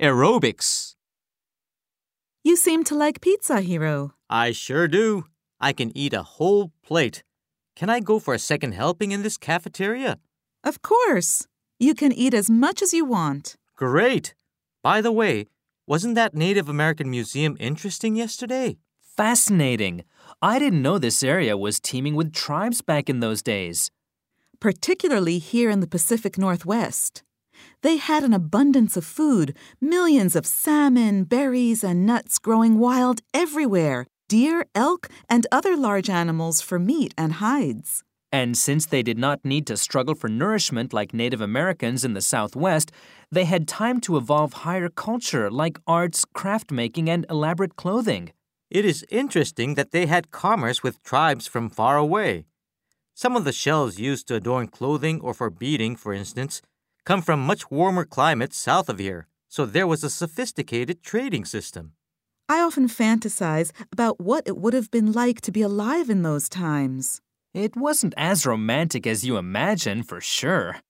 aerobics. You seem to like pizza, Hiro. I sure do. I can eat a whole plate. Can I go for a second helping in this cafeteria? Of course. You can eat as much as you want. Great. By the way, wasn't that Native American Museum interesting yesterday? Fascinating. I didn't know this area was teeming with tribes back in those days. particularly here in the Pacific Northwest. They had an abundance of food, millions of salmon, berries, and nuts growing wild everywhere, deer, elk, and other large animals for meat and hides. And since they did not need to struggle for nourishment like Native Americans in the Southwest, they had time to evolve higher culture like arts, craft making, and elaborate clothing. It is interesting that they had commerce with tribes from far away. Some of the shells used to adorn clothing or for beading, for instance, come from much warmer climates south of here, so there was a sophisticated trading system. I often fantasize about what it would have been like to be alive in those times. It wasn't as romantic as you imagine, for sure.